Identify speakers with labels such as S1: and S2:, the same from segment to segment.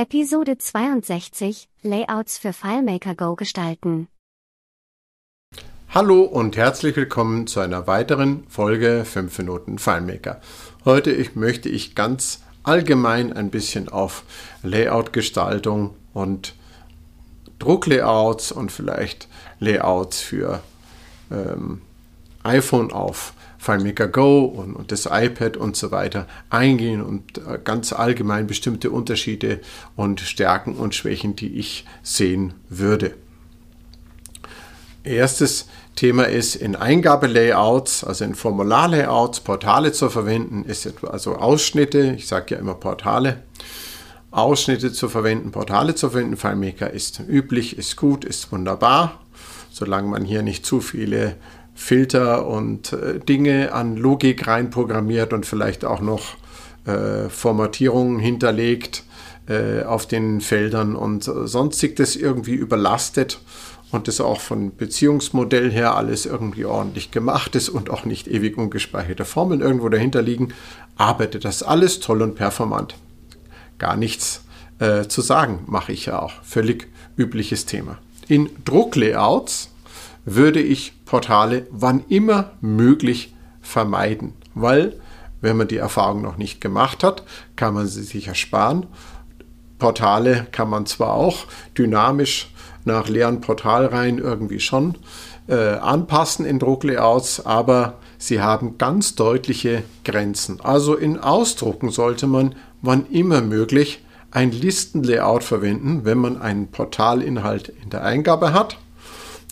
S1: Episode 62 Layouts für FileMaker Go gestalten.
S2: Hallo und herzlich willkommen zu einer weiteren Folge 5 Minuten FileMaker. Heute möchte ich ganz allgemein ein bisschen auf Layout-Gestaltung und Drucklayouts und vielleicht Layouts für ähm, iPhone auf FileMaker Go und, und, das iPad und so weiter eingehen und äh, ganz allgemein bestimmte Unterschiede und Stärken und Schwächen, die ich sehen würde. Erstes Thema ist, in Eingabelayouts, also in Formularlayouts, Portale zu verwenden, ist also Ausschnitte, ich sage ja immer Portale, Ausschnitte zu verwenden, Portale zu verwenden. FileMaker ist üblich, ist gut, ist wunderbar, solange man hier nicht zu viele Filter und äh, Dinge an Logik reinprogrammiert und vielleicht auch noch äh, Formatierungen hinterlegt äh, auf den Feldern und sonstig das irgendwie überlastet und das auch von Beziehungsmodell her alles irgendwie ordentlich gemacht ist und auch nicht ewig ungespeicherte Formeln irgendwo dahinter liegen, arbeitet das alles toll und performant. Gar nichts äh, zu sagen, mache ich ja auch. Völlig übliches Thema. In Drucklayouts würde ich Portale wann immer möglich vermeiden, weil wenn man die Erfahrung noch nicht gemacht hat, kann man sie sich ersparen. Portale kann man zwar auch dynamisch nach leeren Portalreihen irgendwie schon äh, anpassen in Drucklayouts, aber sie haben ganz deutliche Grenzen. Also in Ausdrucken sollte man wann immer möglich ein Listenlayout verwenden, wenn man einen Portalinhalt in der Eingabe hat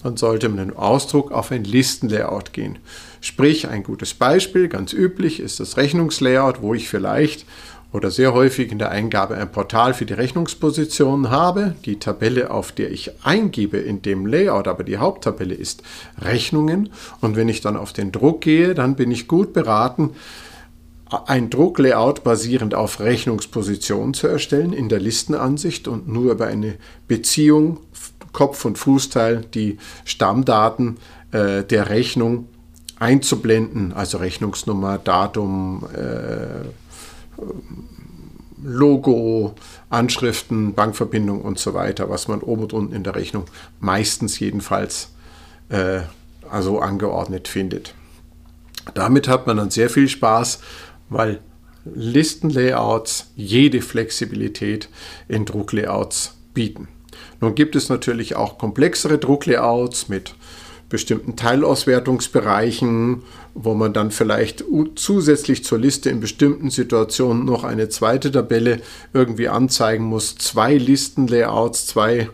S2: dann sollte man im Ausdruck auf ein Listenlayout gehen. Sprich, ein gutes Beispiel, ganz üblich, ist das Rechnungslayout, wo ich vielleicht oder sehr häufig in der Eingabe ein Portal für die Rechnungsposition habe. Die Tabelle, auf der ich eingebe in dem Layout, aber die Haupttabelle ist Rechnungen. Und wenn ich dann auf den Druck gehe, dann bin ich gut beraten, ein Drucklayout basierend auf Rechnungspositionen zu erstellen in der Listenansicht und nur über eine Beziehung Kopf- und Fußteil die Stammdaten äh, der Rechnung einzublenden, also Rechnungsnummer, Datum, äh, Logo, Anschriften, Bankverbindung und so weiter, was man oben und unten in der Rechnung meistens jedenfalls äh, also angeordnet findet. Damit hat man dann sehr viel Spaß, weil Listenlayouts jede Flexibilität in Drucklayouts bieten. Nun gibt es natürlich auch komplexere Drucklayouts mit bestimmten Teilauswertungsbereichen, wo man dann vielleicht zusätzlich zur Liste in bestimmten Situationen noch eine zweite Tabelle irgendwie anzeigen muss. Zwei Listenlayouts, zwei,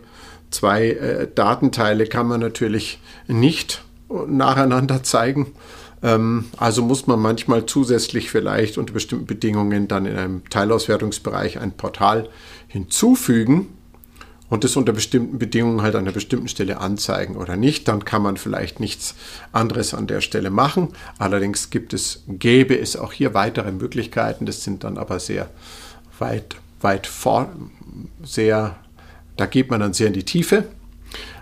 S2: zwei äh, Datenteile kann man natürlich nicht nacheinander zeigen. Ähm, also muss man manchmal zusätzlich vielleicht unter bestimmten Bedingungen dann in einem Teilauswertungsbereich ein Portal hinzufügen und das unter bestimmten Bedingungen halt an einer bestimmten Stelle anzeigen oder nicht, dann kann man vielleicht nichts anderes an der Stelle machen. Allerdings gibt es, gäbe es auch hier weitere Möglichkeiten, das sind dann aber sehr weit, weit vor, sehr, da geht man dann sehr in die Tiefe.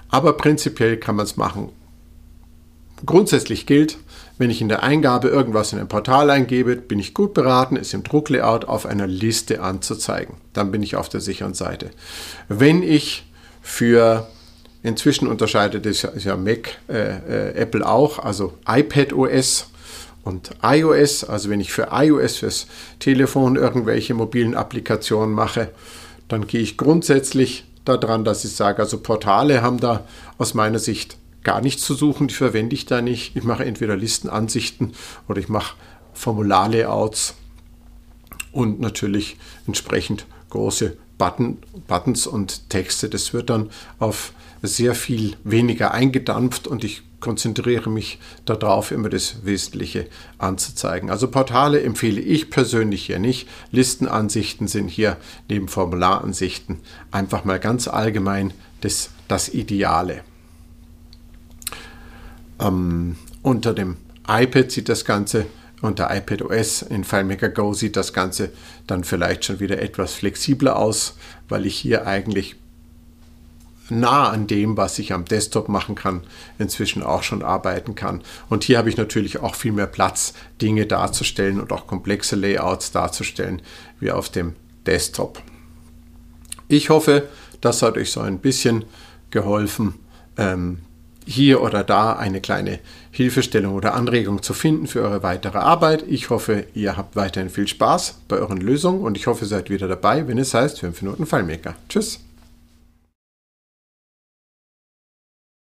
S2: Aber prinzipiell kann man es machen. Grundsätzlich gilt, wenn ich in der Eingabe irgendwas in ein Portal eingebe, bin ich gut beraten, es im Drucklayout auf einer Liste anzuzeigen. Dann bin ich auf der sicheren Seite. Wenn ich für Inzwischen unterscheidet es ja Mac, äh, äh, Apple auch, also iPad OS und iOS. Also wenn ich für iOS fürs Telefon irgendwelche mobilen Applikationen mache, dann gehe ich grundsätzlich daran, dass ich sage, also Portale haben da aus meiner Sicht gar nichts zu suchen, die verwende ich da nicht. Ich mache entweder Listenansichten oder ich mache Formularlayouts und natürlich entsprechend große Button, Buttons und Texte. Das wird dann auf sehr viel weniger eingedampft und ich konzentriere mich darauf, immer das Wesentliche anzuzeigen. Also Portale empfehle ich persönlich hier nicht. Listenansichten sind hier neben Formularansichten einfach mal ganz allgemein das, das Ideale. Ähm, unter dem iPad sieht das Ganze, unter iPad OS in FileMaker Go sieht das Ganze dann vielleicht schon wieder etwas flexibler aus, weil ich hier eigentlich nah an dem, was ich am Desktop machen kann, inzwischen auch schon arbeiten kann. Und hier habe ich natürlich auch viel mehr Platz, Dinge darzustellen und auch komplexe Layouts darzustellen, wie auf dem Desktop. Ich hoffe, das hat euch so ein bisschen geholfen, ähm, hier oder da eine kleine Hilfestellung oder Anregung zu finden für eure weitere Arbeit. Ich hoffe, ihr habt weiterhin viel Spaß bei euren Lösungen und ich hoffe, ihr seid wieder dabei, wenn es heißt 5 Minuten Fallmaker. Tschüss!